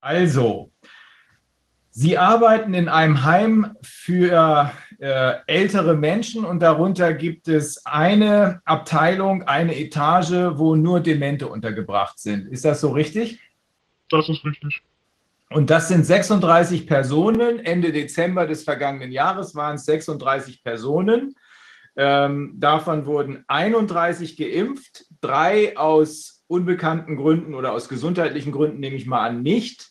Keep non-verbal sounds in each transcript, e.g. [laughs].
Also, Sie arbeiten in einem Heim für äh, ältere Menschen und darunter gibt es eine Abteilung, eine Etage, wo nur Demente untergebracht sind. Ist das so richtig? Das ist richtig. Und das sind 36 Personen. Ende Dezember des vergangenen Jahres waren es 36 Personen. Ähm, davon wurden 31 geimpft, drei aus unbekannten Gründen oder aus gesundheitlichen Gründen, nehme ich mal an, nicht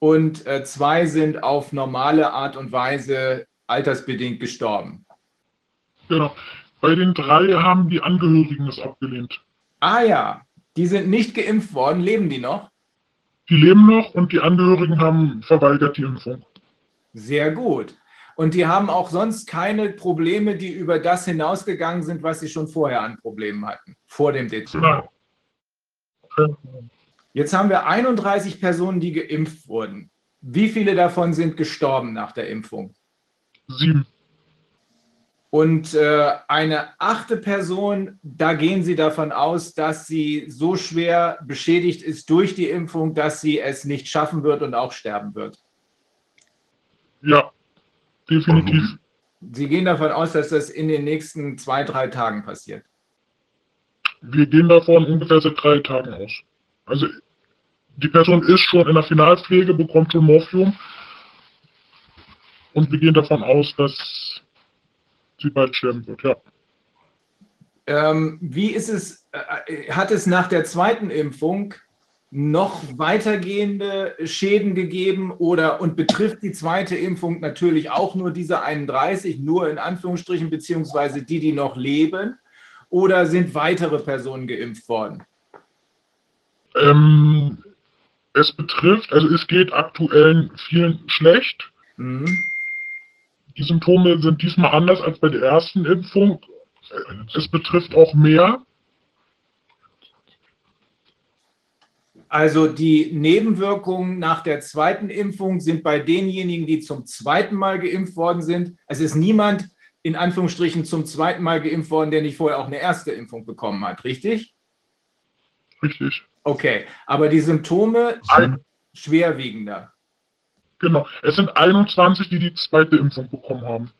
und äh, zwei sind auf normale Art und Weise altersbedingt gestorben. Genau. Bei den drei haben die Angehörigen es abgelehnt. Ah ja, die sind nicht geimpft worden. Leben die noch? Die leben noch und die Angehörigen haben verweigert die Impfung. Sehr gut. Und die haben auch sonst keine Probleme, die über das hinausgegangen sind, was sie schon vorher an Problemen hatten, vor dem Dezember. Nein. Jetzt haben wir 31 Personen, die geimpft wurden. Wie viele davon sind gestorben nach der Impfung? Sieben. Und äh, eine achte Person, da gehen Sie davon aus, dass sie so schwer beschädigt ist durch die Impfung, dass sie es nicht schaffen wird und auch sterben wird. Ja, definitiv. Sie gehen davon aus, dass das in den nächsten zwei, drei Tagen passiert. Wir gehen davon ungefähr seit drei Tagen aus. Also die Person ist schon in der Finalpflege, bekommt schon Morphium. Und wir gehen davon aus, dass sie bald sterben wird, ja. Ähm, wie ist es, äh, hat es nach der zweiten Impfung noch weitergehende Schäden gegeben oder und betrifft die zweite Impfung natürlich auch nur diese 31, nur in Anführungsstrichen, beziehungsweise die, die noch leben? Oder sind weitere Personen geimpft worden? Ähm, es betrifft, also es geht aktuell vielen schlecht. Mhm. Die Symptome sind diesmal anders als bei der ersten Impfung. Es betrifft auch mehr. Also die Nebenwirkungen nach der zweiten Impfung sind bei denjenigen, die zum zweiten Mal geimpft worden sind. Es ist niemand in Anführungsstrichen zum zweiten Mal geimpft worden, der nicht vorher auch eine erste Impfung bekommen hat, richtig? Richtig. Okay, aber die Symptome sind schwerwiegender. Genau, es sind 21, die die zweite Impfung bekommen haben.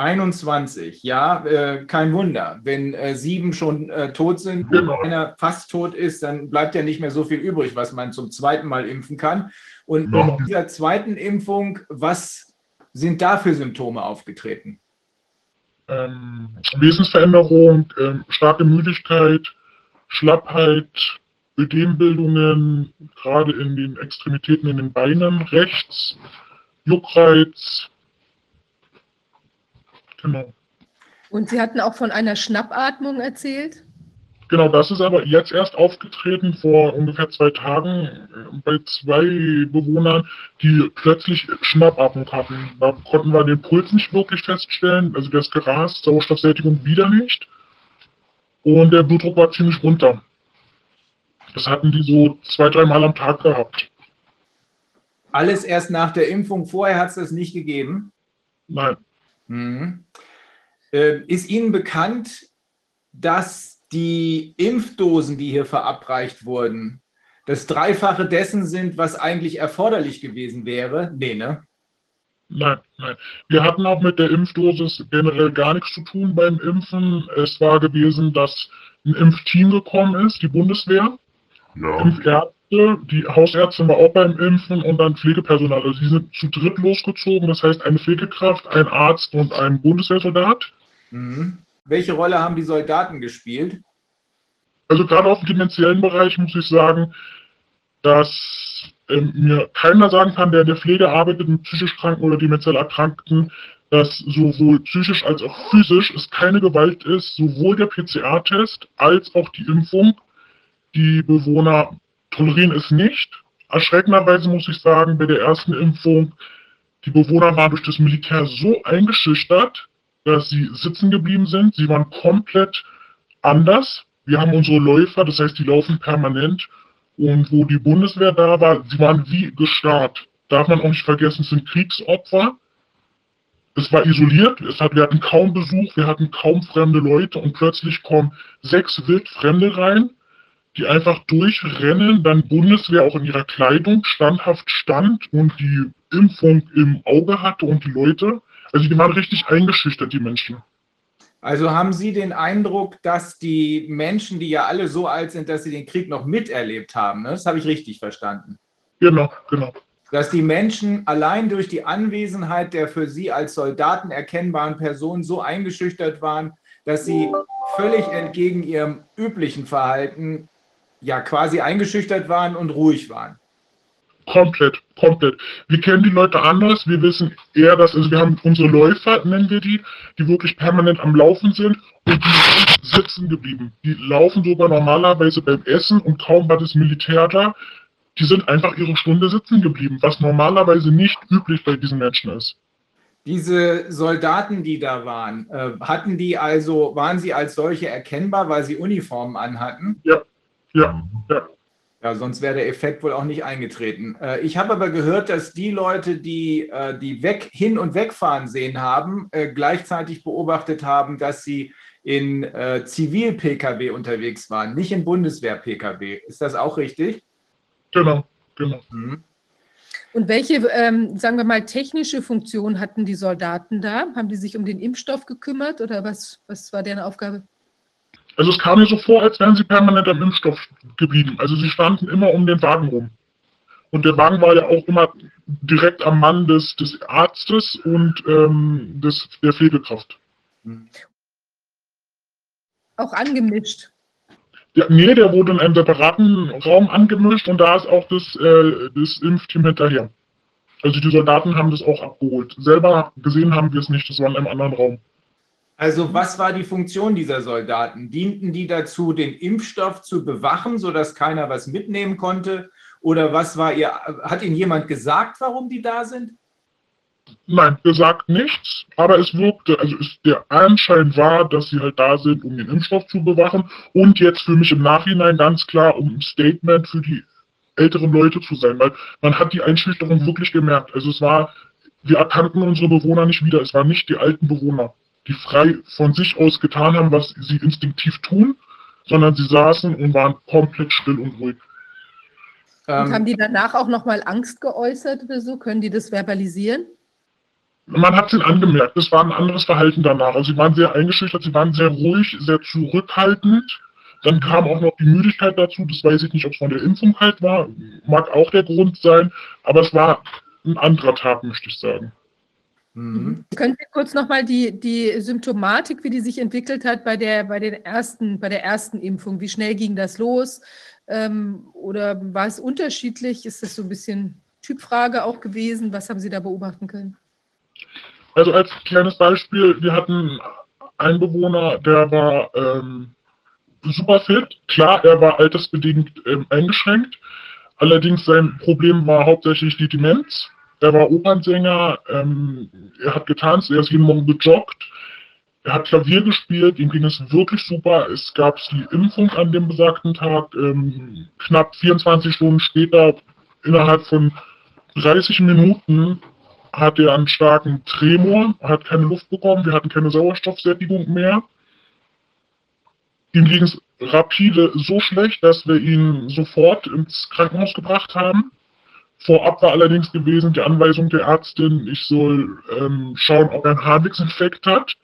21, ja, äh, kein Wunder. Wenn äh, sieben schon äh, tot sind genau. und einer fast tot ist, dann bleibt ja nicht mehr so viel übrig, was man zum zweiten Mal impfen kann. Und ja. in dieser zweiten Impfung, was sind da für Symptome aufgetreten? Ähm, Wesensveränderung, ähm, starke Müdigkeit, Schlappheit, Ödembildungen, gerade in den Extremitäten in den Beinen rechts, Juckreiz. Genau. Und Sie hatten auch von einer Schnappatmung erzählt? Genau, das ist aber jetzt erst aufgetreten vor ungefähr zwei Tagen äh, bei zwei Bewohnern, die plötzlich Schnappatmung hatten. Da konnten wir den Puls nicht wirklich feststellen, also der ist gerast, Sauerstoffsättigung wieder nicht. Und der Blutdruck war ziemlich runter. Das hatten die so zwei, dreimal am Tag gehabt. Alles erst nach der Impfung. Vorher hat es das nicht gegeben? Nein. Mhm. Äh, ist Ihnen bekannt, dass die Impfdosen, die hier verabreicht wurden, das Dreifache dessen sind, was eigentlich erforderlich gewesen wäre? Nee, ne? Nein, nein. Wir hatten auch mit der Impfdosis generell gar nichts zu tun beim Impfen. Es war gewesen, dass ein Impfteam gekommen ist, die Bundeswehr, ja. Fünf Ärzte, die Hausärztin war auch beim Impfen und dann Pflegepersonal. Also sie sind zu dritt losgezogen, das heißt eine Pflegekraft, ein Arzt und ein Bundeswehrsoldat. Mhm. Welche Rolle haben die Soldaten gespielt? Also gerade auf dem dementiellen Bereich muss ich sagen, dass ähm, mir keiner sagen kann, der in der Pflege arbeitet mit psychisch Kranken oder dementiell Erkrankten, dass sowohl psychisch als auch physisch es keine Gewalt ist, sowohl der PCR-Test als auch die Impfung die Bewohner tolerieren es nicht. Erschreckenderweise muss ich sagen, bei der ersten Impfung, die Bewohner waren durch das Militär so eingeschüchtert, dass sie sitzen geblieben sind. Sie waren komplett anders. Wir haben unsere Läufer, das heißt, die laufen permanent. Und wo die Bundeswehr da war, sie waren wie gestarrt. Darf man auch nicht vergessen, es sind Kriegsopfer. Es war isoliert, es hat, wir hatten kaum Besuch, wir hatten kaum fremde Leute und plötzlich kommen sechs Wildfremde rein die einfach durchrennen, dann Bundeswehr auch in ihrer Kleidung standhaft stand und die Impfung im Auge hatte und die Leute. Also die waren richtig eingeschüchtert, die Menschen. Also haben Sie den Eindruck, dass die Menschen, die ja alle so alt sind, dass sie den Krieg noch miterlebt haben, ne? das habe ich richtig verstanden, Genau, genau. dass die Menschen allein durch die Anwesenheit der für Sie als Soldaten erkennbaren Personen so eingeschüchtert waren, dass sie völlig entgegen ihrem üblichen Verhalten ja quasi eingeschüchtert waren und ruhig waren. Komplett, komplett. Wir kennen die Leute anders. Wir wissen eher, dass, also wir haben unsere Läufer, nennen wir die, die wirklich permanent am Laufen sind und die sind sitzen geblieben. Die laufen sogar normalerweise beim Essen und kaum war das Militär da. Die sind einfach ihre Stunde sitzen geblieben, was normalerweise nicht üblich bei diesen Menschen ist. Diese Soldaten, die da waren, äh, hatten die also, waren sie als solche erkennbar, weil sie Uniformen anhatten? Ja, ja. Ja, sonst wäre der Effekt wohl auch nicht eingetreten. Äh, ich habe aber gehört, dass die Leute, die äh, die weg, hin und wegfahren sehen haben, äh, gleichzeitig beobachtet haben, dass sie in äh, Zivil-Pkw unterwegs waren, nicht in Bundeswehr-Pkw. Ist das auch richtig? Genau, genau. Mhm. Und welche, ähm, sagen wir mal, technische Funktion hatten die Soldaten da? Haben die sich um den Impfstoff gekümmert oder was, was war deren Aufgabe? Also es kam mir so vor, als wären sie permanent am Impfstoff geblieben. Also sie standen immer um den Wagen rum. Und der Wagen war ja auch immer direkt am Mann des, des Arztes und ähm, des, der Pflegekraft. Auch angemischt. Ja, nee, der wurde in einem separaten Raum angemischt und da ist auch das, äh, das Impfteam hinterher. Also die Soldaten haben das auch abgeholt. Selber gesehen haben wir es nicht, das war in einem anderen Raum. Also was war die Funktion dieser Soldaten? Dienten die dazu, den Impfstoff zu bewachen, sodass keiner was mitnehmen konnte? Oder was war ihr, hat Ihnen jemand gesagt, warum die da sind? Nein, gesagt nichts, aber es wirkte, also es, der Anschein war, dass sie halt da sind, um den Impfstoff zu bewachen und jetzt für mich im Nachhinein ganz klar, um ein Statement für die älteren Leute zu sein, weil man hat die Einschüchterung wirklich gemerkt. Also es war, wir erkannten unsere Bewohner nicht wieder, es waren nicht die alten Bewohner, die frei von sich aus getan haben, was sie instinktiv tun, sondern sie saßen und waren komplett still und ruhig. Und haben Ähm, die danach auch nochmal Angst geäußert oder so? Können die das verbalisieren? Man hat es ihnen angemerkt, es war ein anderes Verhalten danach. Also sie waren sehr eingeschüchtert, sie waren sehr ruhig, sehr zurückhaltend. Dann kam auch noch die Müdigkeit dazu, das weiß ich nicht, ob es von der Impfung halt war, mag auch der Grund sein, aber es war ein anderer Tag, möchte ich sagen. Mhm. Können Sie kurz nochmal die, die Symptomatik, wie die sich entwickelt hat bei der, bei, den ersten, bei der ersten Impfung? Wie schnell ging das los? Ähm, oder war es unterschiedlich? Ist das so ein bisschen Typfrage auch gewesen? Was haben Sie da beobachten können? Also als kleines Beispiel, wir hatten einen Bewohner, der war ähm, super fit. Klar, er war altersbedingt ähm, eingeschränkt. Allerdings sein Problem war hauptsächlich die Demenz. Er war Opernsänger, ähm, er hat getanzt, er ist jeden Morgen gejoggt, er hat Klavier gespielt, ihm ging es wirklich super. Es gab die Impfung an dem besagten Tag. Ähm, knapp 24 Stunden später, innerhalb von 30 Minuten, hat er einen starken Tremor, hat keine Luft bekommen, wir hatten keine Sauerstoffsättigung mehr. Ihm ging es rapide so schlecht, dass wir ihn sofort ins Krankenhaus gebracht haben. Vorab war allerdings gewesen die Anweisung der Ärztin, ich soll ähm, schauen, ob er einen Harnwegsinfekt hat,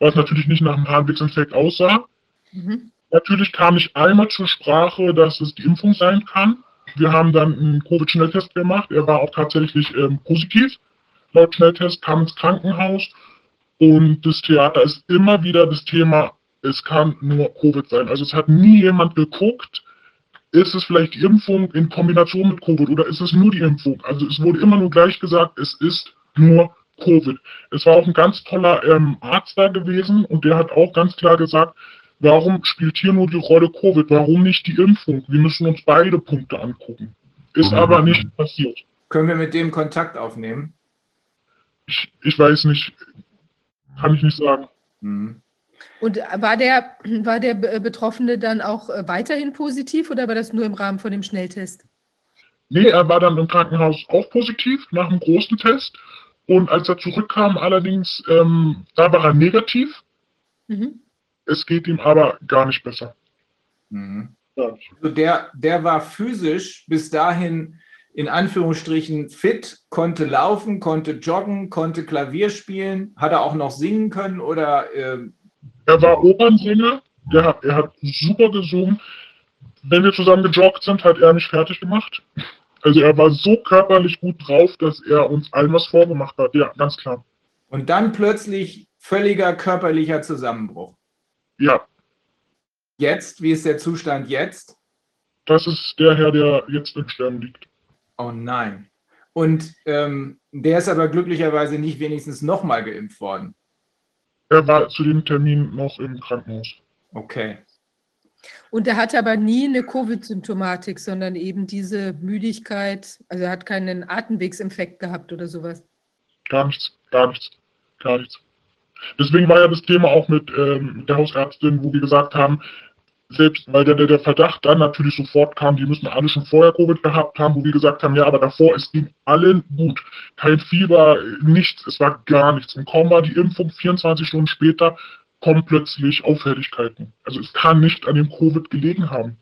was natürlich nicht nach einem Harnwegsinfekt aussah. Mhm. Natürlich kam nicht einmal zur Sprache, dass es die Impfung sein kann. Wir haben dann einen Covid-Schnelltest gemacht. Er war auch tatsächlich ähm, positiv. Laut Schnelltest kam ins Krankenhaus. Und das Theater ist immer wieder das Thema, es kann nur Covid sein. Also es hat nie jemand geguckt, ist es vielleicht die Impfung in Kombination mit Covid oder ist es nur die Impfung? Also es wurde immer nur gleich gesagt, es ist nur Covid. Es war auch ein ganz toller ähm, Arzt da gewesen und der hat auch ganz klar gesagt, warum spielt hier nur die Rolle Covid? Warum nicht die Impfung? Wir müssen uns beide Punkte angucken. Ist Mhm. aber nicht passiert. Können wir mit dem Kontakt aufnehmen? Ich, ich weiß nicht, kann ich nicht sagen. Mhm. Und war der, war der Be- Betroffene dann auch äh, weiterhin positiv oder war das nur im Rahmen von dem Schnelltest? Nee, er war dann im Krankenhaus auch positiv nach einem großen Test. Und als er zurückkam, allerdings, ähm, da war er negativ. Mhm. Es geht ihm aber gar nicht besser. Mhm. Also der, der war physisch bis dahin in Anführungsstrichen fit, konnte laufen, konnte joggen, konnte Klavier spielen. Hat er auch noch singen können oder? Äh er war Opernsänger, der er hat super gesungen. Wenn wir zusammen gejoggt sind, hat er mich fertig gemacht. Also er war so körperlich gut drauf, dass er uns allen was vorgemacht hat. Ja, ganz klar. Und dann plötzlich völliger körperlicher Zusammenbruch. Ja. Jetzt, wie ist der Zustand jetzt? Das ist der Herr, der jetzt im Sterben liegt. Oh nein. Und ähm, der ist aber glücklicherweise nicht wenigstens nochmal geimpft worden. Er war zu dem Termin noch im Krankenhaus. Okay. Und er hatte aber nie eine Covid-Symptomatik, sondern eben diese Müdigkeit. Also er hat keinen Atemwegsinfekt gehabt oder sowas. Gar nichts, gar nichts, gar nichts. Deswegen war ja das Thema auch mit ähm, der Hausärztin, wo wir gesagt haben, selbst weil der, der Verdacht dann natürlich sofort kam, die müssen alle schon vorher Covid gehabt haben, wo wir gesagt haben, ja, aber davor, es ging allen gut. Kein Fieber, nichts, es war gar nichts. Und kaum war die Impfung 24 Stunden später, kommen plötzlich Auffälligkeiten. Also es kann nicht an dem Covid gelegen haben.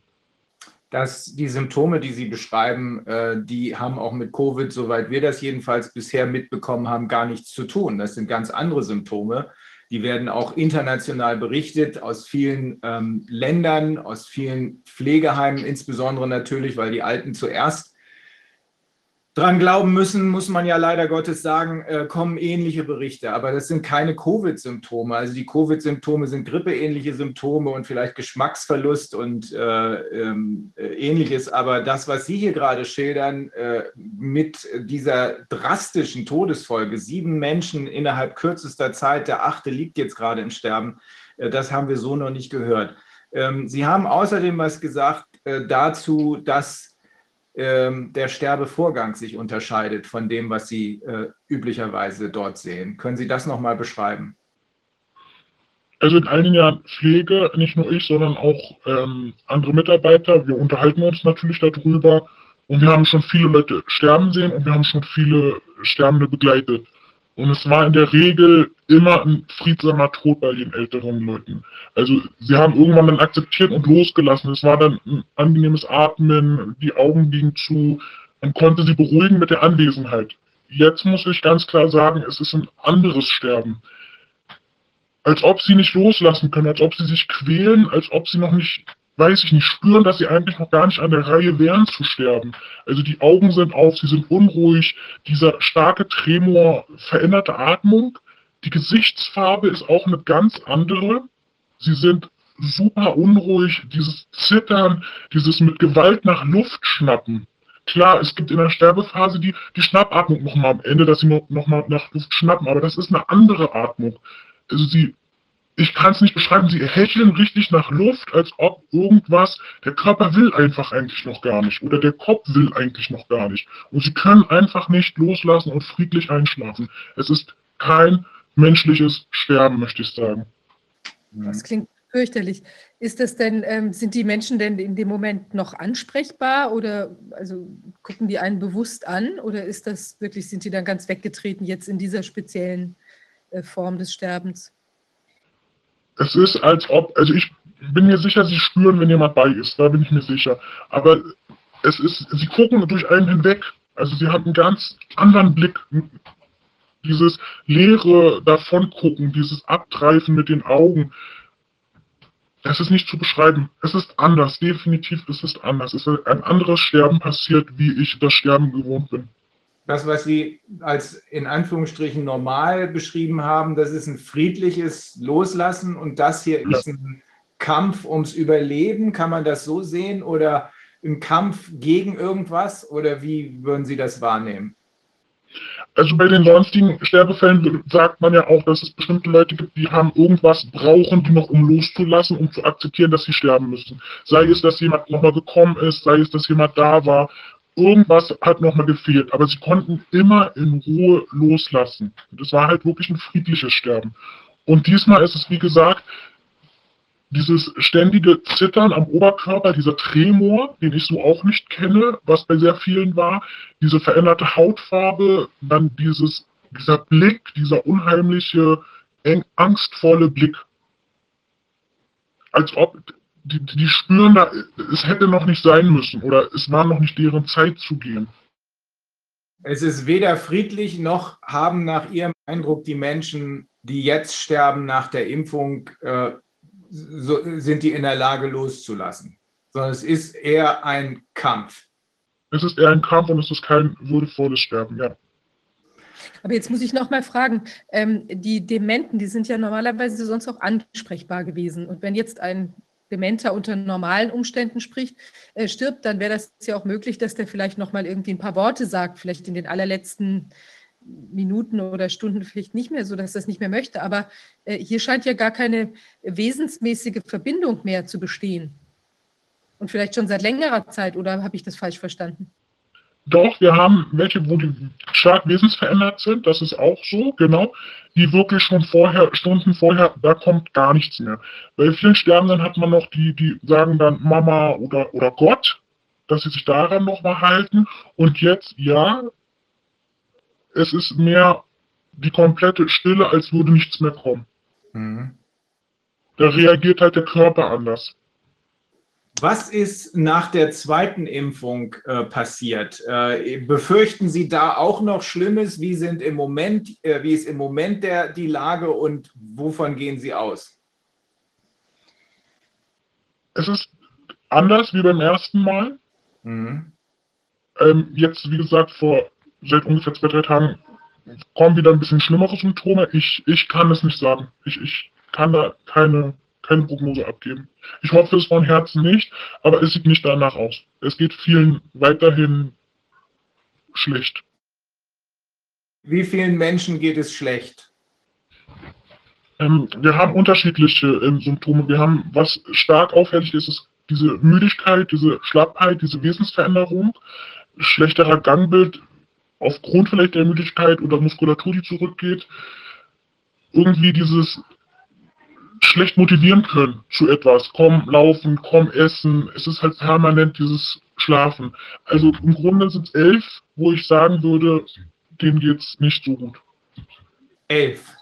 Dass die Symptome, die Sie beschreiben, äh, die haben auch mit Covid, soweit wir das jedenfalls bisher mitbekommen haben, gar nichts zu tun. Das sind ganz andere Symptome. Die werden auch international berichtet aus vielen ähm, Ländern, aus vielen Pflegeheimen, insbesondere natürlich, weil die Alten zuerst dran glauben müssen, muss man ja leider Gottes sagen, äh, kommen ähnliche Berichte. Aber das sind keine Covid-Symptome. Also die Covid-Symptome sind grippeähnliche Symptome und vielleicht Geschmacksverlust und äh, ähm, äh, ähnliches. Aber das, was Sie hier gerade schildern, äh, mit dieser drastischen Todesfolge, sieben Menschen innerhalb kürzester Zeit, der achte liegt jetzt gerade im Sterben, äh, das haben wir so noch nicht gehört. Ähm, Sie haben außerdem was gesagt äh, dazu, dass ähm, der Sterbevorgang sich unterscheidet von dem, was Sie äh, üblicherweise dort sehen. Können Sie das nochmal beschreiben? Also in einigen Jahren Pflege, nicht nur ich, sondern auch ähm, andere Mitarbeiter. Wir unterhalten uns natürlich darüber und wir haben schon viele Leute sterben sehen und wir haben schon viele Sterbende begleitet. Und es war in der Regel immer ein friedsamer Tod bei den älteren Leuten. Also sie haben irgendwann dann akzeptiert und losgelassen. Es war dann ein angenehmes Atmen, die Augen liegen zu. Man konnte sie beruhigen mit der Anwesenheit. Jetzt muss ich ganz klar sagen, es ist ein anderes Sterben. Als ob sie nicht loslassen können, als ob sie sich quälen, als ob sie noch nicht weiß ich nicht, spüren, dass sie eigentlich noch gar nicht an der Reihe wären zu sterben. Also die Augen sind auf, sie sind unruhig, dieser starke Tremor, veränderte Atmung, die Gesichtsfarbe ist auch eine ganz andere. Sie sind super unruhig, dieses Zittern, dieses mit Gewalt nach Luft schnappen. Klar, es gibt in der Sterbephase die, die Schnappatmung nochmal am Ende, dass sie nochmal nach Luft schnappen, aber das ist eine andere Atmung. Also sie ich kann es nicht beschreiben, sie hecheln richtig nach Luft, als ob irgendwas, der Körper will einfach eigentlich noch gar nicht oder der Kopf will eigentlich noch gar nicht. Und sie können einfach nicht loslassen und friedlich einschlafen. Es ist kein menschliches Sterben, möchte ich sagen. Das klingt fürchterlich. Ist das denn, ähm, sind die Menschen denn in dem Moment noch ansprechbar oder also gucken die einen bewusst an oder ist das wirklich, sind die dann ganz weggetreten jetzt in dieser speziellen äh, Form des Sterbens? Es ist, als ob, also ich bin mir sicher, sie spüren, wenn jemand bei ist, da bin ich mir sicher. Aber es ist, sie gucken durch einen hinweg. Also sie haben einen ganz anderen Blick. Dieses leere Davongucken, dieses Abtreifen mit den Augen, das ist nicht zu beschreiben. Es ist anders, definitiv ist es anders. Es ist ein anderes Sterben passiert, wie ich das Sterben gewohnt bin das, was Sie als in Anführungsstrichen normal beschrieben haben, das ist ein friedliches Loslassen und das hier ist ein Kampf ums Überleben. Kann man das so sehen oder ein Kampf gegen irgendwas oder wie würden Sie das wahrnehmen? Also bei den sonstigen Sterbefällen sagt man ja auch, dass es bestimmte Leute gibt, die haben irgendwas brauchen, die noch um loszulassen, um zu akzeptieren, dass sie sterben müssen. Sei es, dass jemand nochmal gekommen ist, sei es, dass jemand da war, irgendwas hat nochmal gefehlt, aber sie konnten immer in Ruhe loslassen. Das war halt wirklich ein friedliches Sterben. Und diesmal ist es, wie gesagt, dieses ständige Zittern am Oberkörper, dieser Tremor, den ich so auch nicht kenne, was bei sehr vielen war, diese veränderte Hautfarbe, dann dieses, dieser Blick, dieser unheimliche, eng, angstvolle Blick. Als ob die, die spüren da, es hätte noch nicht sein müssen oder es war noch nicht deren Zeit zu gehen. Es ist weder friedlich noch haben nach Ihrem Eindruck die Menschen, die jetzt sterben nach der Impfung, äh, so, sind die in der Lage loszulassen, sondern es ist eher ein Kampf. Es ist eher ein Kampf und es ist kein würdevolles Sterben, ja. Aber jetzt muss ich noch mal fragen, ähm, die Dementen, die sind ja normalerweise sonst auch ansprechbar gewesen. Und wenn jetzt ein Dementer unter normalen Umständen spricht, äh, stirbt, dann wäre das ja auch möglich, dass der vielleicht noch mal irgendwie ein paar Worte sagt, vielleicht in den allerletzten Minuten oder Stunden vielleicht nicht mehr so, dass er es nicht mehr möchte. Aber äh, hier scheint ja gar keine wesensmäßige Verbindung mehr zu bestehen. Und vielleicht schon seit längerer Zeit, oder habe ich das falsch verstanden? Doch, wir haben welche, wo die stark wesensverändert sind, das ist auch so, genau. Die wirklich schon vorher, Stunden vorher, da kommt gar nichts mehr. Bei vielen Sterbenden hat man noch die, die sagen dann Mama oder, oder Gott, dass sie sich daran nochmal halten. Und jetzt, ja, es ist mehr die komplette Stille, als würde nichts mehr kommen. Mhm. Da reagiert halt der Körper anders. Was ist nach der zweiten Impfung äh, passiert? Äh, befürchten Sie da auch noch Schlimmes? Wie sind im Moment, äh, wie ist im Moment der, die Lage und wovon gehen Sie aus? Es ist anders wie beim ersten Mal. Mhm. Ähm, jetzt, wie gesagt, vor seit ungefähr zwei, drei Tagen kommen wieder ein bisschen schlimmere Symptome. Ich, ich kann es nicht sagen. Ich, ich kann da keine keine Prognose abgeben. Ich hoffe es von Herzen nicht, aber es sieht nicht danach aus. Es geht vielen weiterhin schlecht. Wie vielen Menschen geht es schlecht? Ähm, wir haben unterschiedliche ähm, Symptome. Wir haben, was stark auffällig ist, ist diese Müdigkeit, diese Schlappheit, diese Wesensveränderung, schlechterer Gangbild aufgrund vielleicht der Müdigkeit oder Muskulatur, die zurückgeht. Irgendwie dieses schlecht motivieren können zu etwas. Komm laufen, komm essen. Es ist halt permanent dieses Schlafen. Also im Grunde sind es elf, wo ich sagen würde, denen geht es nicht so gut. Elf.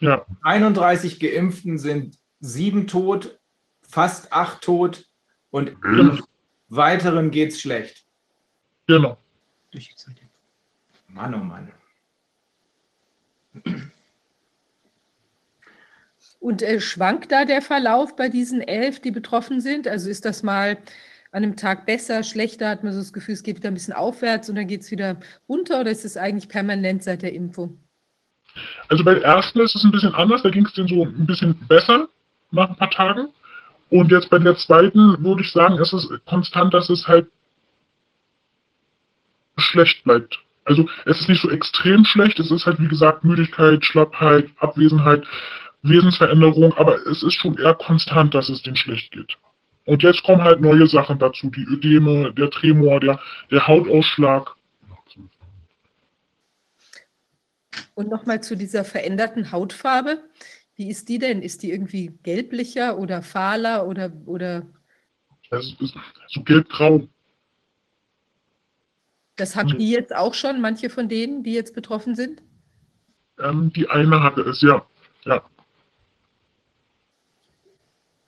Ja. 31 Geimpften sind sieben tot, fast acht tot und elf weiteren geht es schlecht. Genau. Mann, oh Mann. Und äh, schwankt da der Verlauf bei diesen elf, die betroffen sind? Also ist das mal an einem Tag besser, schlechter? Hat man so das Gefühl, es geht wieder ein bisschen aufwärts und dann geht es wieder runter oder ist es eigentlich permanent seit der Impfung? Also bei der ersten ist es ein bisschen anders, da ging es denen so ein bisschen besser nach ein paar Tagen. Und jetzt bei der zweiten würde ich sagen, ist es konstant, dass es halt schlecht bleibt. Also es ist nicht so extrem schlecht, es ist halt wie gesagt Müdigkeit, Schlappheit, Abwesenheit. Wesensveränderung, aber es ist schon eher konstant, dass es denen schlecht geht. Und jetzt kommen halt neue Sachen dazu, die Ödeme, der Tremor, der, der Hautausschlag. Und nochmal zu dieser veränderten Hautfarbe. Wie ist die denn? Ist die irgendwie gelblicher oder fahler oder. oder? Es ist so gelbgrau. Das haben die jetzt auch schon, manche von denen, die jetzt betroffen sind? Ähm, die eine hatte es, ja. ja.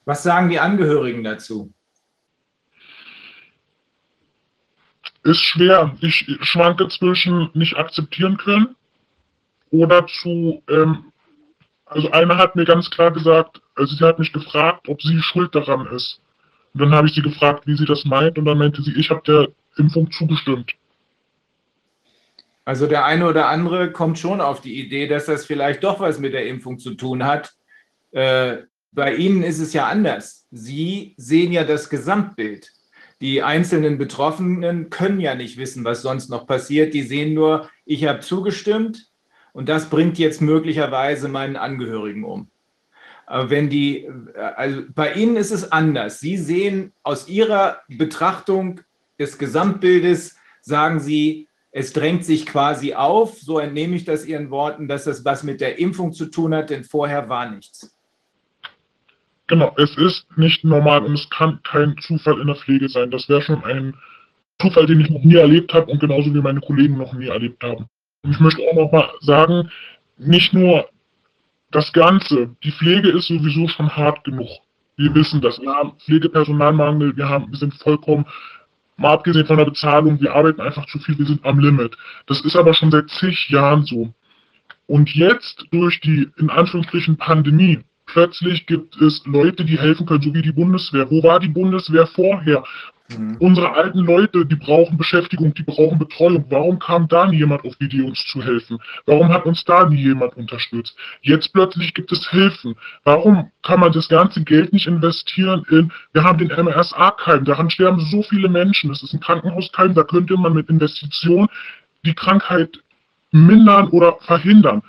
Was sagen die Angehörigen dazu? Ist schwer. Ich schwanke zwischen nicht akzeptieren können oder zu, ähm, also einer hat mir ganz klar gesagt, also sie hat mich gefragt, ob sie schuld daran ist. Und dann habe ich sie gefragt, wie sie das meint, und dann meinte sie, ich habe der Impfung zugestimmt. Also der eine oder andere kommt schon auf die Idee, dass das vielleicht doch was mit der Impfung zu tun hat. Äh, bei Ihnen ist es ja anders. Sie sehen ja das Gesamtbild. Die einzelnen Betroffenen können ja nicht wissen, was sonst noch passiert. Die sehen nur, ich habe zugestimmt und das bringt jetzt möglicherweise meinen Angehörigen um. Aber wenn die, also bei Ihnen ist es anders. Sie sehen aus Ihrer Betrachtung des Gesamtbildes, sagen Sie, es drängt sich quasi auf, so entnehme ich das Ihren Worten, dass das was mit der Impfung zu tun hat, denn vorher war nichts. Genau, es ist nicht normal und es kann kein Zufall in der Pflege sein. Das wäre schon ein Zufall, den ich noch nie erlebt habe und genauso wie meine Kollegen noch nie erlebt haben. Und ich möchte auch noch mal sagen, nicht nur das Ganze, die Pflege ist sowieso schon hart genug. Wir wissen das. Wir haben Pflegepersonalmangel, wir, haben, wir sind vollkommen, mal abgesehen von der Bezahlung, wir arbeiten einfach zu viel, wir sind am Limit. Das ist aber schon seit zig Jahren so. Und jetzt durch die, in Anführungsstrichen, Pandemie, plötzlich gibt es Leute, die helfen können, so wie die Bundeswehr. Wo war die Bundeswehr vorher? Mhm. Unsere alten Leute, die brauchen Beschäftigung, die brauchen Betreuung. Warum kam da nie jemand auf die Idee, uns zu helfen? Warum hat uns da nie jemand unterstützt? Jetzt plötzlich gibt es Hilfen. Warum kann man das ganze Geld nicht investieren in, wir haben den MRSA-Keim, daran sterben so viele Menschen. Das ist ein Krankenhauskeim, da könnte man mit Investitionen die Krankheit mindern oder verhindern.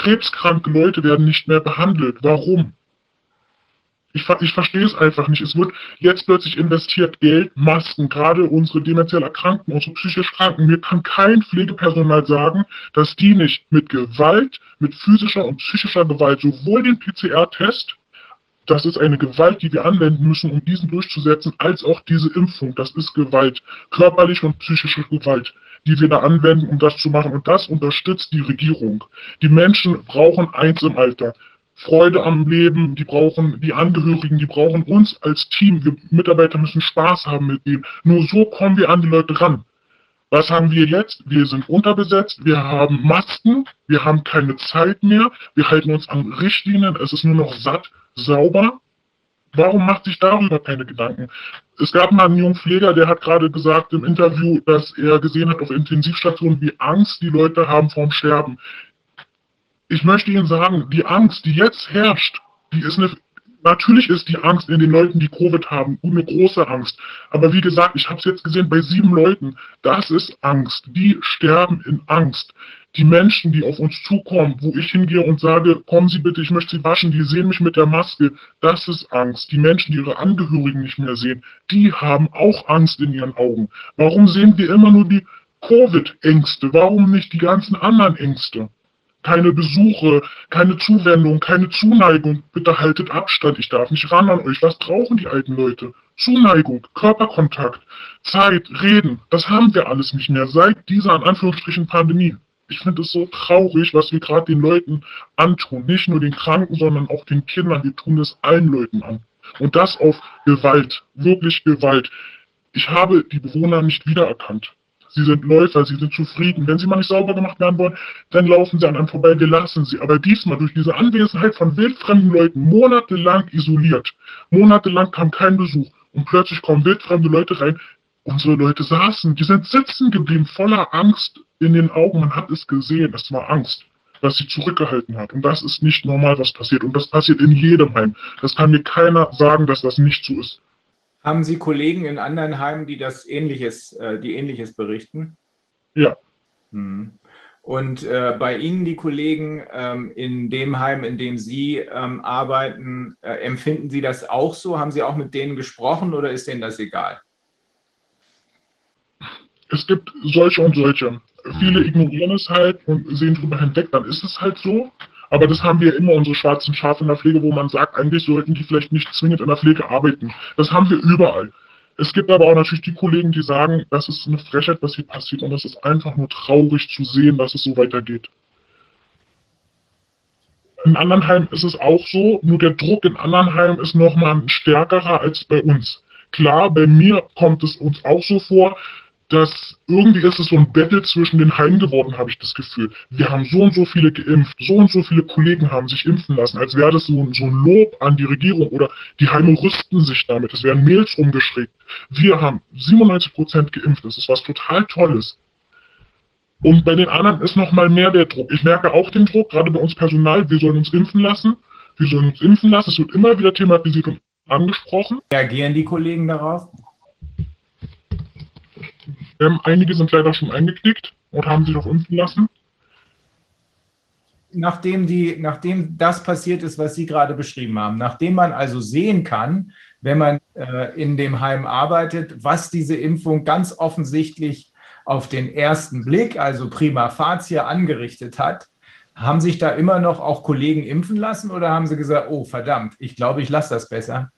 Krebskranke Leute werden nicht mehr behandelt. Warum? Ich, ich verstehe es einfach nicht. Es wird jetzt plötzlich investiert Geld, Masken, gerade unsere demenziell Erkrankten, unsere psychisch Kranken. Mir kann kein Pflegepersonal sagen, dass die nicht mit Gewalt, mit physischer und psychischer Gewalt, sowohl den PCR-Test, das ist eine Gewalt, die wir anwenden müssen, um diesen durchzusetzen, als auch diese Impfung. Das ist Gewalt, körperliche und psychische Gewalt, die wir da anwenden, um das zu machen. Und das unterstützt die Regierung. Die Menschen brauchen eins im Alter. Freude am Leben, die brauchen die Angehörigen, die brauchen uns als Team. Wir Mitarbeiter müssen Spaß haben mit denen. Nur so kommen wir an die Leute ran. Was haben wir jetzt? Wir sind unterbesetzt, wir haben Masken, wir haben keine Zeit mehr, wir halten uns an Richtlinien, es ist nur noch satt, sauber. Warum macht sich darüber keine Gedanken? Es gab mal einen jungen Pfleger, der hat gerade gesagt im Interview, dass er gesehen hat auf Intensivstationen, wie Angst die Leute haben vorm Sterben ich möchte Ihnen sagen, die Angst, die jetzt herrscht, die ist eine, natürlich ist die Angst in den Leuten, die Covid haben, eine große Angst. Aber wie gesagt, ich habe es jetzt gesehen bei sieben Leuten, das ist Angst. Die sterben in Angst. Die Menschen, die auf uns zukommen, wo ich hingehe und sage, kommen Sie bitte, ich möchte Sie waschen, die sehen mich mit der Maske, das ist Angst. Die Menschen, die ihre Angehörigen nicht mehr sehen, die haben auch Angst in ihren Augen. Warum sehen wir immer nur die Covid-Ängste? Warum nicht die ganzen anderen Ängste? Keine Besuche, keine Zuwendung, keine Zuneigung. Bitte haltet Abstand, ich darf nicht ran an euch. Was brauchen die alten Leute? Zuneigung, Körperkontakt, Zeit, Reden, das haben wir alles nicht mehr seit dieser in Anführungsstrichen Pandemie. Ich finde es so traurig, was wir gerade den Leuten antun. Nicht nur den Kranken, sondern auch den Kindern. Wir tun es allen Leuten an. Und das auf Gewalt, wirklich Gewalt. Ich habe die Bewohner nicht wiedererkannt. Sie sind Läufer, sie sind zufrieden. Wenn sie mal nicht sauber gemacht werden wollen, dann laufen sie an einem vorbei, wir lassen sie. Aber diesmal durch diese Anwesenheit von wildfremden Leuten monatelang isoliert. Monatelang kam kein Besuch. Und plötzlich kommen wildfremde Leute rein. Unsere Leute saßen, die sind sitzen geblieben, voller Angst in den Augen. Man hat es gesehen, es war Angst was sie zurückgehalten hat. Und das ist nicht normal, was passiert. Und das passiert in jedem Heim. Das kann mir keiner sagen, dass das nicht so ist. Haben Sie Kollegen in anderen Heimen, die das Ähnliches, äh, die Ähnliches berichten? Ja. Hm. Und äh, bei Ihnen, die Kollegen ähm, in dem Heim, in dem Sie ähm, arbeiten, äh, empfinden Sie das auch so? Haben Sie auch mit denen gesprochen oder ist denen das egal? Es gibt solche und solche. Viele ignorieren es halt und sehen drüber hinweg, dann ist es halt so. Aber das haben wir immer, unsere schwarzen Schafe in der Pflege, wo man sagt, eigentlich sollten die vielleicht nicht zwingend in der Pflege arbeiten. Das haben wir überall. Es gibt aber auch natürlich die Kollegen, die sagen, das ist eine Frechheit, was hier passiert und es ist einfach nur traurig zu sehen, dass es so weitergeht. In anderen Heimen ist es auch so, nur der Druck in anderen Heimen ist nochmal stärkerer als bei uns. Klar, bei mir kommt es uns auch so vor, dass irgendwie ist es so ein Battle zwischen den Heimen geworden, habe ich das Gefühl. Wir haben so und so viele geimpft, so und so viele Kollegen haben sich impfen lassen, als wäre das so, so ein Lob an die Regierung oder die Heime rüsten sich damit. Es werden Mails rumgeschickt. Wir haben 97 Prozent geimpft. Das ist was total Tolles. Und bei den anderen ist noch mal mehr der Druck. Ich merke auch den Druck, gerade bei uns Personal. Wir sollen uns impfen lassen. Wir sollen uns impfen lassen. Es wird immer wieder thematisiert und angesprochen. Reagieren die Kollegen darauf? Ähm, einige sind leider schon eingeknickt und haben sich auch impfen lassen. Nachdem, die, nachdem das passiert ist, was Sie gerade beschrieben haben, nachdem man also sehen kann, wenn man äh, in dem Heim arbeitet, was diese Impfung ganz offensichtlich auf den ersten Blick, also prima facie, angerichtet hat, haben sich da immer noch auch Kollegen impfen lassen oder haben sie gesagt, oh verdammt, ich glaube, ich lasse das besser?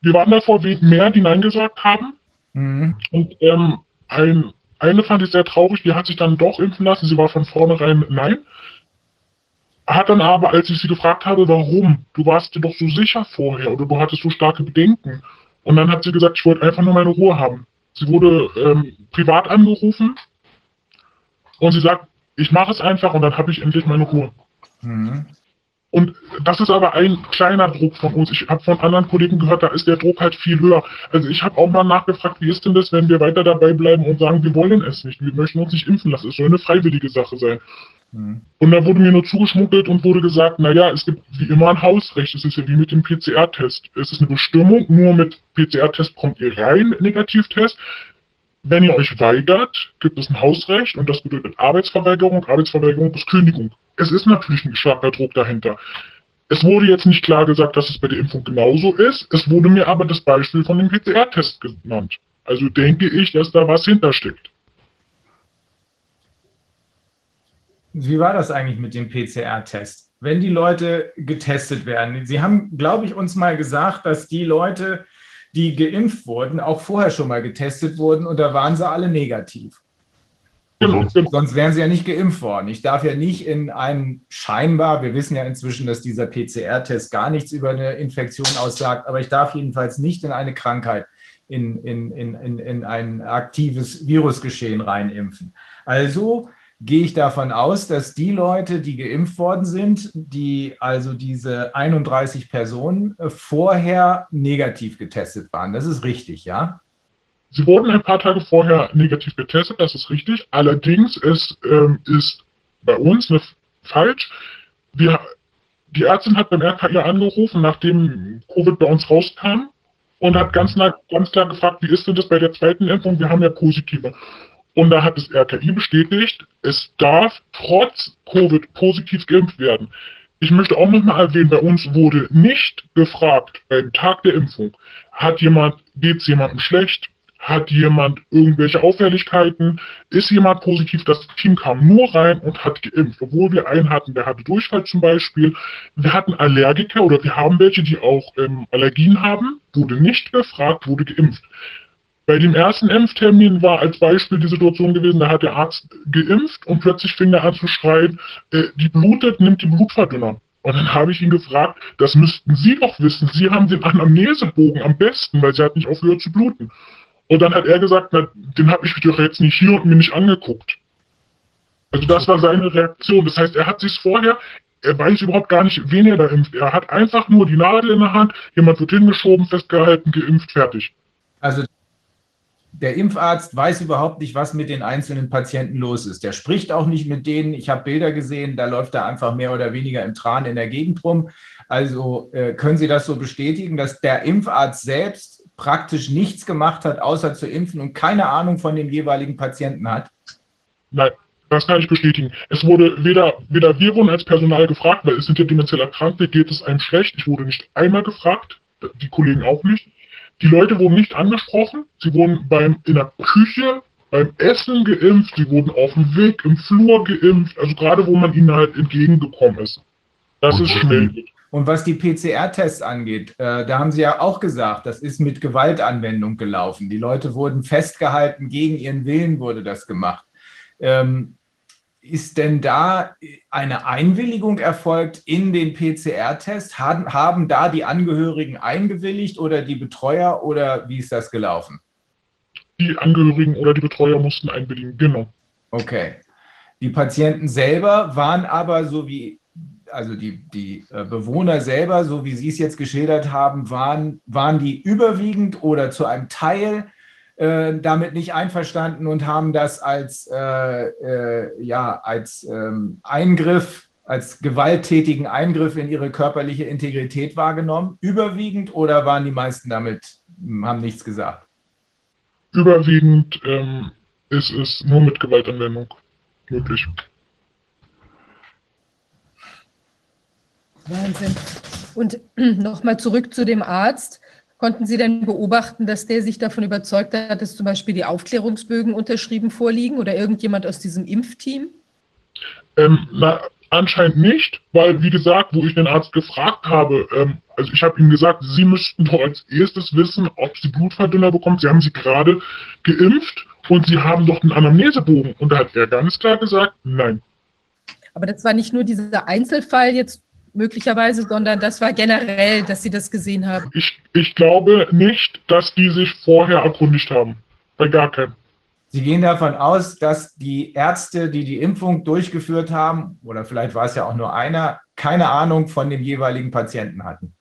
Wir waren davor mehr, die Nein gesagt haben. Mhm. Und ähm, ein, eine fand ich sehr traurig, die hat sich dann doch impfen lassen. Sie war von vornherein nein. hat dann aber, als ich sie gefragt habe, warum, du warst dir doch so sicher vorher oder du hattest so starke Bedenken. Und dann hat sie gesagt, ich wollte einfach nur meine Ruhe haben. Sie wurde ähm, privat angerufen und sie sagt, ich mache es einfach und dann habe ich endlich meine Ruhe. Mhm. Und das ist aber ein kleiner Druck von uns. Ich habe von anderen Kollegen gehört, da ist der Druck halt viel höher. Also ich habe auch mal nachgefragt, wie ist denn das, wenn wir weiter dabei bleiben und sagen, wir wollen es nicht, wir möchten uns nicht impfen lassen. Es soll eine freiwillige Sache sein. Mhm. Und da wurde mir nur zugeschmuggelt und wurde gesagt, naja, es gibt wie immer ein Hausrecht. Es ist ja wie mit dem PCR-Test. Es ist eine Bestimmung, nur mit PCR-Test kommt ihr rein, Negativtest. Wenn ihr euch weigert, gibt es ein Hausrecht und das bedeutet Arbeitsverweigerung. Arbeitsverweigerung ist Kündigung. Es ist natürlich ein starker Druck dahinter. Es wurde jetzt nicht klar gesagt, dass es bei der Impfung genauso ist. Es wurde mir aber das Beispiel von dem PCR-Test genannt. Also denke ich, dass da was hintersteckt. Wie war das eigentlich mit dem PCR-Test? Wenn die Leute getestet werden, Sie haben, glaube ich, uns mal gesagt, dass die Leute, die geimpft wurden, auch vorher schon mal getestet wurden und da waren sie alle negativ. Genau. Sonst wären sie ja nicht geimpft worden. Ich darf ja nicht in einen scheinbar, wir wissen ja inzwischen, dass dieser PCR-Test gar nichts über eine Infektion aussagt, aber ich darf jedenfalls nicht in eine Krankheit, in, in, in, in, ein aktives Virusgeschehen reinimpfen. Also gehe ich davon aus, dass die Leute, die geimpft worden sind, die also diese 31 Personen vorher negativ getestet waren. Das ist richtig, ja? Sie wurden ein paar Tage vorher negativ getestet, das ist richtig. Allerdings ist, ähm, ist bei uns eine falsch. Wir, die Ärztin hat beim RKI angerufen, nachdem Covid bei uns rauskam und hat ganz, ganz klar gefragt, wie ist denn das bei der zweiten Impfung? Wir haben ja positive. Und da hat das RKI bestätigt, es darf trotz Covid positiv geimpft werden. Ich möchte auch nochmal erwähnen, bei uns wurde nicht gefragt, beim Tag der Impfung, hat jemand, geht es jemandem schlecht, hat jemand irgendwelche Auffälligkeiten, ist jemand positiv, das Team kam nur rein und hat geimpft, obwohl wir einen hatten, der hatte Durchfall zum Beispiel, wir hatten Allergiker oder wir haben welche, die auch ähm, Allergien haben, wurde nicht gefragt, wurde geimpft. Bei dem ersten Impftermin war als Beispiel die Situation gewesen, da hat der Arzt geimpft und plötzlich fing der an zu schreien, äh, die blutet, nimmt die Blutverdünner. Und dann habe ich ihn gefragt, das müssten Sie doch wissen, Sie haben den Anamnesebogen am besten, weil sie hat nicht aufgehört zu bluten. Und dann hat er gesagt, na, den habe ich doch jetzt nicht hier und mir nicht angeguckt. Also das war seine Reaktion. Das heißt, er hat sich vorher, er weiß überhaupt gar nicht, wen er da impft. Er hat einfach nur die Nadel in der Hand, jemand wird hingeschoben, festgehalten, geimpft, fertig. Also der Impfarzt weiß überhaupt nicht, was mit den einzelnen Patienten los ist. Der spricht auch nicht mit denen. Ich habe Bilder gesehen, da läuft er einfach mehr oder weniger im Tran in der Gegend rum. Also äh, können Sie das so bestätigen, dass der Impfarzt selbst praktisch nichts gemacht hat, außer zu impfen und keine Ahnung von dem jeweiligen Patienten hat? Nein, das kann ich bestätigen. Es wurde weder, weder wir wurden als Personal gefragt, weil es sind ja demenziell Erkrankte, geht es einem schlecht. Ich wurde nicht einmal gefragt, die Kollegen auch nicht. Die Leute wurden nicht angesprochen. Sie wurden beim, in der Küche, beim Essen geimpft. Sie wurden auf dem Weg, im Flur geimpft. Also gerade, wo man ihnen halt entgegengekommen ist. Das ist schnell. Und was die PCR-Tests angeht, äh, da haben Sie ja auch gesagt, das ist mit Gewaltanwendung gelaufen. Die Leute wurden festgehalten, gegen ihren Willen wurde das gemacht. Ähm, ist denn da eine Einwilligung erfolgt in den PCR-Test? Haben, haben da die Angehörigen eingewilligt oder die Betreuer oder wie ist das gelaufen? Die Angehörigen oder die Betreuer mussten einwilligen, genau. Okay. Die Patienten selber waren aber so wie, also die, die äh, Bewohner selber, so wie Sie es jetzt geschildert haben, waren, waren die überwiegend oder zu einem Teil äh, damit nicht einverstanden und haben das als, äh, äh, ja, als ähm, Eingriff, als gewalttätigen Eingriff in ihre körperliche Integrität wahrgenommen, überwiegend oder waren die meisten damit, hm, haben nichts gesagt? Überwiegend ähm, ist es nur mit Gewaltanwendung möglich. Wahnsinn. Und [clears throat] nochmal zurück zu dem Arzt. Konnten Sie denn beobachten, dass der sich davon überzeugt hat, dass zum Beispiel die Aufklärungsbögen unterschrieben vorliegen oder irgendjemand aus diesem Impfteam? Ähm, na, anscheinend nicht, weil, wie gesagt, wo ich den Arzt gefragt habe, ähm, also ich habe ihm gesagt, Sie müssten doch als erstes wissen, ob Sie Blutverdünner bekommen. Sie haben sie gerade geimpft und Sie haben doch einen Anamnesebogen. Und da hat er ganz klar gesagt, nein. Aber das war nicht nur dieser Einzelfall jetzt möglicherweise, sondern das war generell, dass Sie das gesehen haben. Ich, ich glaube nicht, dass die sich vorher erkundigt haben. Bei gar keinem. Sie gehen davon aus, dass die Ärzte, die die Impfung durchgeführt haben, oder vielleicht war es ja auch nur einer, keine Ahnung von dem jeweiligen Patienten hatten.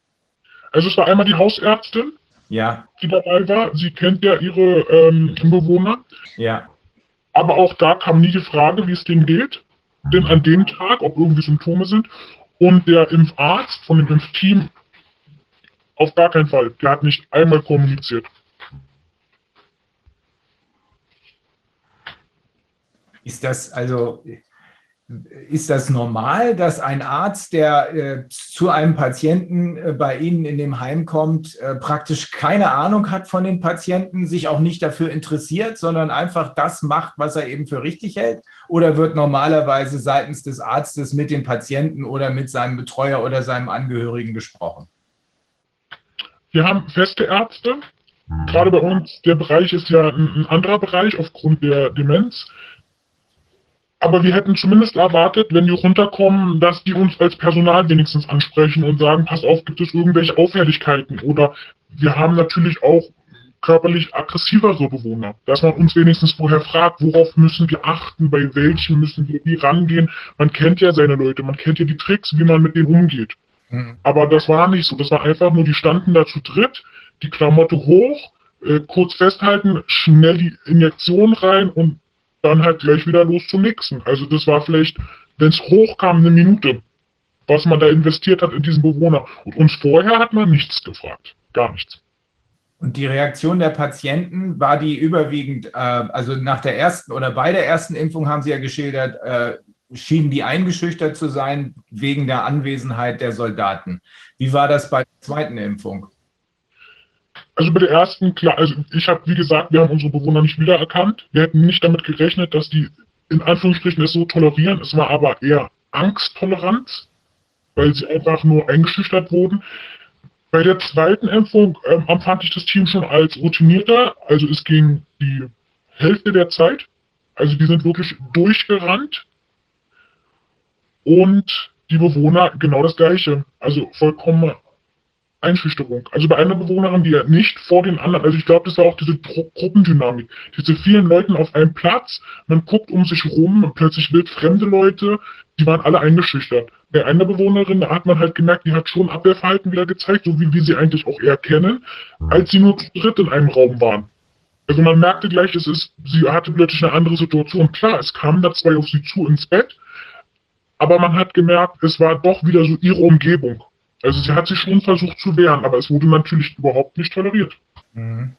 Also es war einmal die Hausärztin, Ja, die dabei war. Sie kennt ja ihre ähm, Bewohner. ja. Aber auch da kam nie die Frage, wie es denen geht. Denn an dem Tag, ob irgendwie Symptome sind. Und der Impfarzt von dem Impfteam auf gar keinen Fall. Der hat nicht einmal kommuniziert. Ist das also, ist das normal, dass ein Arzt, der äh, zu einem Patienten äh, bei Ihnen in dem Heim kommt, äh, praktisch keine Ahnung hat von den Patienten, sich auch nicht dafür interessiert, sondern einfach das macht, was er eben für richtig hält? Oder wird normalerweise seitens des Arztes mit dem Patienten oder mit seinem Betreuer oder seinem Angehörigen gesprochen? Wir haben feste Ärzte. Gerade bei uns, der Bereich ist ja ein, ein anderer Bereich aufgrund der Demenz. Aber wir hätten zumindest erwartet, wenn die runterkommen, dass die uns als Personal wenigstens ansprechen und sagen, pass auf, gibt es irgendwelche Auffälligkeiten? Oder wir haben natürlich auch körperlich aggressivere Bewohner, dass man uns wenigstens vorher fragt, worauf müssen wir achten, bei welchen müssen wir wie rangehen. Man kennt ja seine Leute, man kennt ja die Tricks, wie man mit denen umgeht. Aber das war nicht so. Das war einfach nur, die standen da zu dritt, die Klamotte hoch, äh, kurz festhalten, schnell die Injektion rein und dann halt gleich wieder los zum nächsten. Also das war vielleicht, wenn es hochkam, eine Minute, was man da investiert hat in diesen Bewohner. Und uns vorher hat man nichts gefragt. Gar nichts. Und die Reaktion der Patienten war die überwiegend, äh, also nach der ersten oder bei der ersten Impfung haben Sie ja geschildert, äh, schienen die eingeschüchtert zu sein wegen der Anwesenheit der Soldaten. Wie war das bei der zweiten Impfung? Also bei der ersten, klar, also ich habe, wie gesagt, wir haben unsere Bewohner nicht wiedererkannt. Wir hätten nicht damit gerechnet, dass die in Anführungsstrichen es so tolerieren. Es war aber eher Angsttoleranz, weil sie einfach nur eingeschüchtert wurden. Bei der zweiten Impfung ähm, empfand ich das Team schon als routinierter. Also es ging die Hälfte der Zeit. Also die sind wirklich durchgerannt. Und die Bewohner genau das Gleiche. Also vollkommen Einschüchterung. Also bei einer Bewohnerin, die ja nicht vor den anderen, also ich glaube, das war auch diese Gru Gruppendynamik. Diese vielen Leuten auf einem Platz, man guckt um sich rum und plötzlich wild fremde Leute, die waren alle eingeschüchtert. Bei einer Bewohnerin, da hat man halt gemerkt, die hat schon Abwehrverhalten wieder gezeigt, so wie wir sie eigentlich auch eher kennen, als sie nur zu dritt in einem Raum waren. Also man merkte gleich, es ist, sie hatte plötzlich eine andere Situation. Klar, es kamen da zwei auf sie zu ins Bett, aber man hat gemerkt, es war doch wieder so ihre Umgebung. Also sie hat sich schon versucht zu wehren, aber es wurde natürlich überhaupt nicht toleriert. Mhm.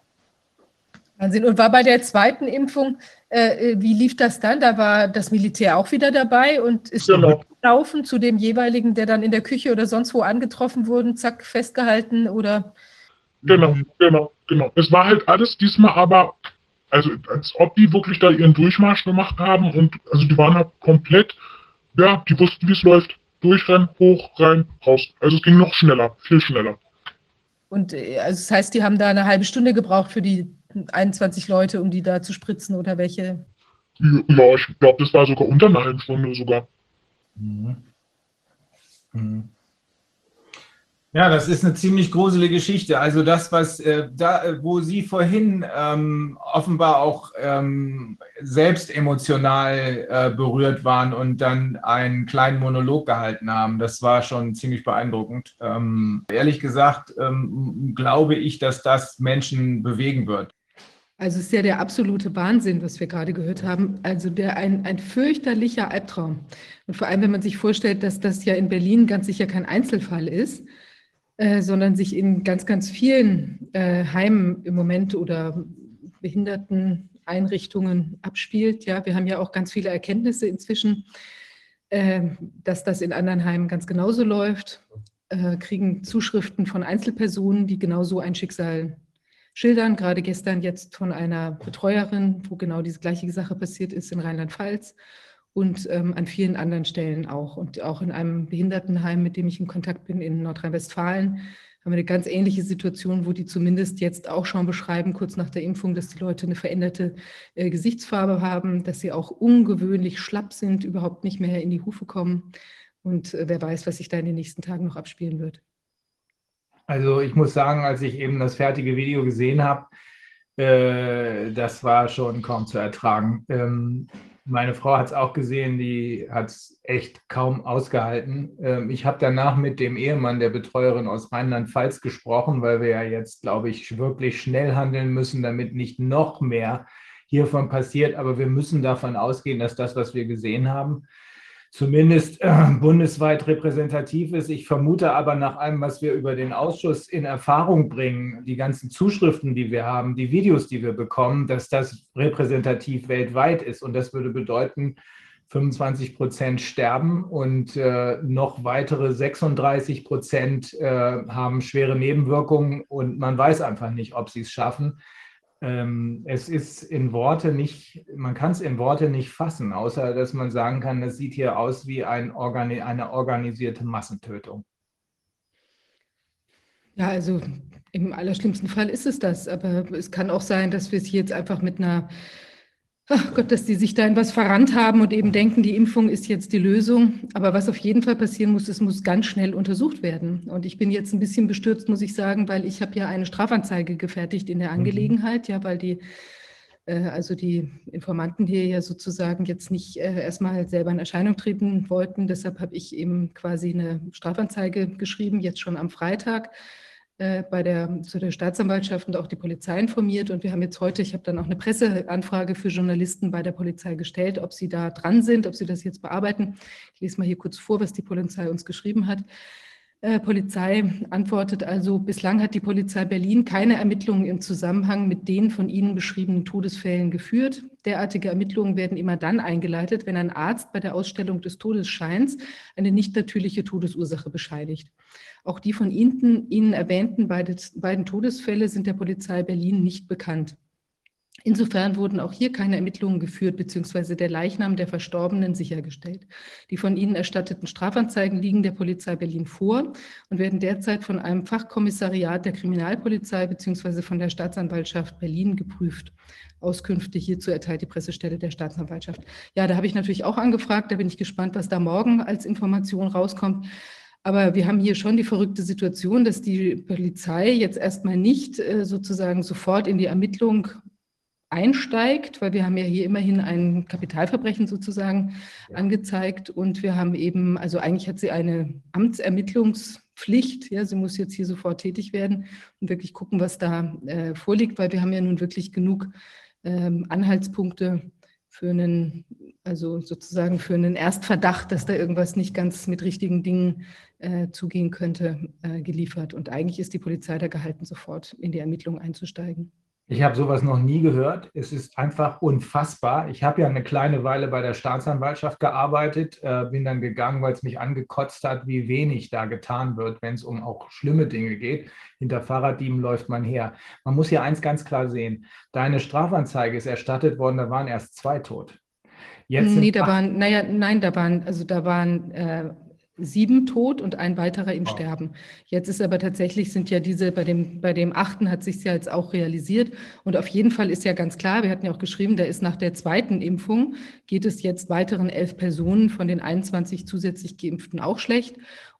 Wahnsinn. Und war bei der zweiten Impfung, äh, wie lief das dann? Da war das Militär auch wieder dabei und ist Genau. gelaufen zu dem jeweiligen, der dann in der Küche oder sonst wo angetroffen wurde, zack, festgehalten oder Genau, genau, genau. Es war halt alles diesmal aber, also als ob die wirklich da ihren Durchmarsch gemacht haben und also die waren halt komplett, ja, die wussten, wie es läuft. Durchrennen, hoch, rein, raus. Also es ging noch schneller, viel schneller. und äh, also das heißt, die haben da eine halbe Stunde gebraucht für die 21 Leute, um die da zu spritzen oder welche? Ja, ich glaube, das war sogar unter einer halben Stunde sogar. Mhm. Mhm. Ja, das ist eine ziemlich gruselige Geschichte. Also das, was äh, da, äh, wo Sie vorhin ähm, offenbar auch ähm, selbst emotional äh, berührt waren und dann einen kleinen Monolog gehalten haben, das war schon ziemlich beeindruckend. Ähm, ehrlich gesagt ähm, glaube ich, dass das Menschen bewegen wird. Also es ist ja der absolute Wahnsinn, was wir gerade gehört haben. Also der ein, ein fürchterlicher Albtraum. Und vor allem, wenn man sich vorstellt, dass das ja in Berlin ganz sicher kein Einzelfall ist, äh, sondern sich in ganz, ganz vielen äh, Heimen im Moment oder Behinderteneinrichtungen abspielt. Ja, wir haben ja auch ganz viele Erkenntnisse inzwischen, äh, dass das in anderen Heimen ganz genauso läuft. Äh, kriegen Zuschriften von Einzelpersonen, die genau so ein Schicksal schildern. Gerade gestern jetzt von einer Betreuerin, wo genau diese gleiche Sache passiert ist in Rheinland-Pfalz und ähm, an vielen anderen Stellen auch. Und auch in einem Behindertenheim, mit dem ich in Kontakt bin in Nordrhein-Westfalen, haben wir eine ganz ähnliche Situation, wo die zumindest jetzt auch schon beschreiben, kurz nach der Impfung, dass die Leute eine veränderte äh, Gesichtsfarbe haben, dass sie auch ungewöhnlich schlapp sind, überhaupt nicht mehr in die Hufe kommen. Und äh, wer weiß, was sich da in den nächsten Tagen noch abspielen wird. Also ich muss sagen, als ich eben das fertige Video gesehen habe, äh, das war schon kaum zu ertragen. Ähm, meine Frau hat es auch gesehen, die hat es echt kaum ausgehalten. Ähm, ich habe danach mit dem Ehemann der Betreuerin aus Rheinland-Pfalz gesprochen, weil wir ja jetzt, glaube ich, wirklich schnell handeln müssen, damit nicht noch mehr hiervon passiert. Aber wir müssen davon ausgehen, dass das, was wir gesehen haben, zumindest äh, bundesweit repräsentativ ist. Ich vermute aber nach allem, was wir über den Ausschuss in Erfahrung bringen, die ganzen Zuschriften, die wir haben, die Videos, die wir bekommen, dass das repräsentativ weltweit ist. Und das würde bedeuten, 25 Prozent sterben und äh, noch weitere 36 Prozent äh, haben schwere Nebenwirkungen und man weiß einfach nicht, ob sie es schaffen. Ähm, es ist in Worte nicht, man kann es in Worte nicht fassen, außer dass man sagen kann, das sieht hier aus wie ein Organi eine organisierte Massentötung. Ja, also im allerschlimmsten Fall ist es das, aber es kann auch sein, dass wir es jetzt einfach mit einer ach Gott, dass die sich da in was verrannt haben und eben denken, die Impfung ist jetzt die Lösung. Aber was auf jeden Fall passieren muss, es muss ganz schnell untersucht werden. Und ich bin jetzt ein bisschen bestürzt, muss ich sagen, weil ich habe ja eine Strafanzeige gefertigt in der mhm. Angelegenheit, ja, weil die äh, also die Informanten hier ja sozusagen jetzt nicht äh, erstmal selber in Erscheinung treten wollten. Deshalb habe ich eben quasi eine Strafanzeige geschrieben, jetzt schon am Freitag bei der, zu der Staatsanwaltschaft und auch die Polizei informiert. Und wir haben jetzt heute, ich habe dann auch eine Presseanfrage für Journalisten bei der Polizei gestellt, ob sie da dran sind, ob sie das jetzt bearbeiten. Ich lese mal hier kurz vor, was die Polizei uns geschrieben hat. Äh, Polizei antwortet also, bislang hat die Polizei Berlin keine Ermittlungen im Zusammenhang mit den von Ihnen beschriebenen Todesfällen geführt. Derartige Ermittlungen werden immer dann eingeleitet, wenn ein Arzt bei der Ausstellung des Todesscheins eine nicht natürliche Todesursache bescheinigt. Auch die von Ihnen, Ihnen erwähnten beide, beiden Todesfälle sind der Polizei Berlin nicht bekannt. Insofern wurden auch hier keine Ermittlungen geführt bzw. der Leichnam der Verstorbenen sichergestellt. Die von Ihnen erstatteten Strafanzeigen liegen der Polizei Berlin vor und werden derzeit von einem Fachkommissariat der Kriminalpolizei bzw. von der Staatsanwaltschaft Berlin geprüft. Auskünfte hierzu erteilt die Pressestelle der Staatsanwaltschaft. Ja, da habe ich natürlich auch angefragt. Da bin ich gespannt, was da morgen als Information rauskommt. Aber wir haben hier schon die verrückte Situation, dass die Polizei jetzt erstmal nicht äh, sozusagen sofort in die Ermittlung einsteigt, weil wir haben ja hier immerhin ein Kapitalverbrechen sozusagen ja. angezeigt und wir haben eben, also eigentlich hat sie eine Amtsermittlungspflicht, ja, sie muss jetzt hier sofort tätig werden und wirklich gucken, was da äh, vorliegt, weil wir haben ja nun wirklich genug ähm, Anhaltspunkte für einen, also sozusagen für einen Erstverdacht, dass da irgendwas nicht ganz mit richtigen Dingen äh, zugehen könnte, äh, geliefert. Und eigentlich ist die Polizei da gehalten, sofort in die Ermittlungen einzusteigen. Ich habe sowas noch nie gehört. Es ist einfach unfassbar. Ich habe ja eine kleine Weile bei der Staatsanwaltschaft gearbeitet, äh, bin dann gegangen, weil es mich angekotzt hat, wie wenig da getan wird, wenn es um auch schlimme Dinge geht. Hinter Fahrraddieben läuft man her. Man muss hier eins ganz klar sehen. Deine Strafanzeige ist erstattet worden, da waren erst zwei tot. Jetzt nee, da waren, naja, nein, da waren, also da waren äh, sieben tot und ein weiterer im oh. Sterben. Jetzt ist aber tatsächlich sind ja diese, bei dem, bei dem achten hat sich ja jetzt auch realisiert. Und auf jeden Fall ist ja ganz klar, wir hatten ja auch geschrieben, da ist nach der zweiten Impfung, geht es jetzt weiteren elf Personen von den 21 zusätzlich Geimpften auch schlecht.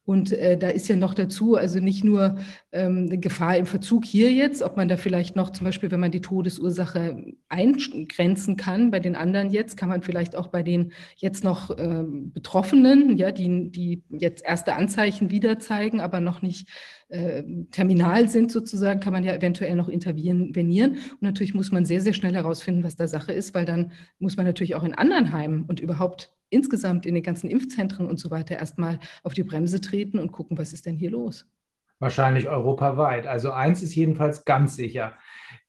Und äh, da ist ja noch dazu, also nicht nur ähm, Gefahr im Verzug hier jetzt, ob man da vielleicht noch zum Beispiel, wenn man die Todesursache eingrenzen kann, bei den anderen jetzt, kann man vielleicht auch bei den jetzt noch ähm, Betroffenen, ja, die, die jetzt erste Anzeichen wieder zeigen, aber noch nicht äh, terminal sind sozusagen, kann man ja eventuell noch intervenieren. Und natürlich muss man sehr, sehr schnell herausfinden, was da Sache ist, weil dann muss man natürlich auch in anderen Heimen und überhaupt insgesamt in den ganzen Impfzentren und so weiter erstmal auf die Bremse treten und gucken, was ist denn hier los? Wahrscheinlich europaweit. Also eins ist jedenfalls ganz sicher.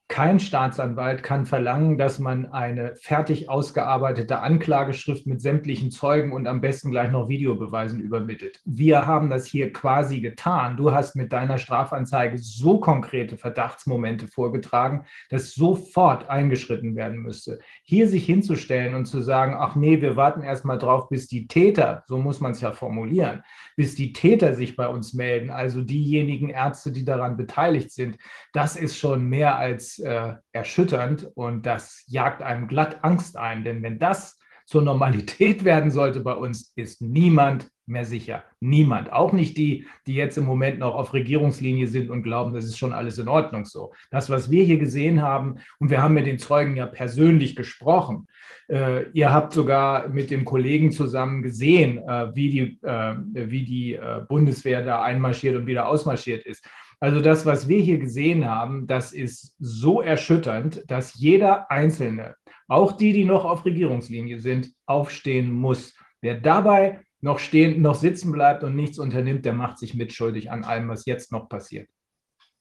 Kein Staatsanwalt kann verlangen, dass man eine fertig ausgearbeitete Anklageschrift mit sämtlichen Zeugen und am besten gleich noch Videobeweisen übermittelt. Wir haben das hier quasi getan. Du hast mit deiner Strafanzeige so konkrete Verdachtsmomente vorgetragen, dass sofort eingeschritten werden müsste. Hier sich hinzustellen und zu sagen, ach nee, wir warten erst mal drauf, bis die Täter, so muss man es ja formulieren, bis die Täter sich bei uns melden, also diejenigen Ärzte, die daran beteiligt sind, das ist schon mehr als äh, erschütternd und das jagt einem glatt Angst ein. Denn wenn das zur Normalität [laughs] werden sollte bei uns, ist niemand mehr sicher. Niemand. Auch nicht die, die jetzt im Moment noch auf Regierungslinie sind und glauben, das ist schon alles in Ordnung so. Das, was wir hier gesehen haben, und wir haben mit den Zeugen ja persönlich gesprochen, äh, ihr habt sogar mit dem Kollegen zusammen gesehen, äh, wie die, äh, wie die äh, Bundeswehr da einmarschiert und wieder ausmarschiert ist. Also das, was wir hier gesehen haben, das ist so erschütternd, dass jeder Einzelne, auch die, die noch auf Regierungslinie sind, aufstehen muss. Wer dabei noch stehen, noch sitzen bleibt und nichts unternimmt, der macht sich mitschuldig an allem, was jetzt noch passiert.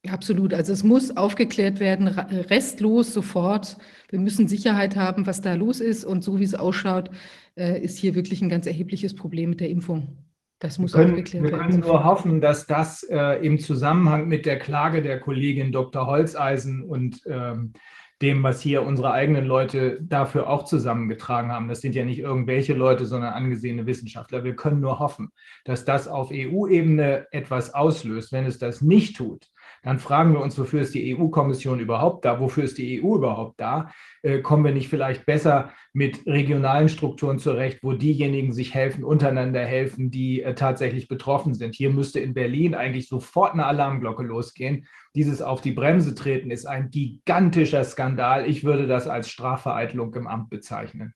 Absolut. Also es muss aufgeklärt werden, restlos sofort. Wir müssen Sicherheit haben, was da los ist. Und so wie es ausschaut, äh, ist hier wirklich ein ganz erhebliches Problem mit der Impfung. Das muss wir können, aufgeklärt werden. Wir können nur hoffen, dass das äh, im Zusammenhang mit der Klage der Kollegin Dr. Holzeisen und ähm, dem, was hier unsere eigenen Leute dafür auch zusammengetragen haben. Das sind ja nicht irgendwelche Leute, sondern angesehene Wissenschaftler. Wir können nur hoffen, dass das auf EU-Ebene etwas auslöst. Wenn es das nicht tut, dann fragen wir uns, wofür ist die EU-Kommission überhaupt da? Wofür ist die EU überhaupt da? Äh, kommen wir nicht vielleicht besser mit regionalen Strukturen zurecht, wo diejenigen sich helfen, untereinander helfen, die äh, tatsächlich betroffen sind? Hier müsste in Berlin eigentlich sofort eine Alarmglocke losgehen. Dieses auf die Bremse treten ist ein gigantischer Skandal. Ich würde das als Strafvereitelung im Amt bezeichnen.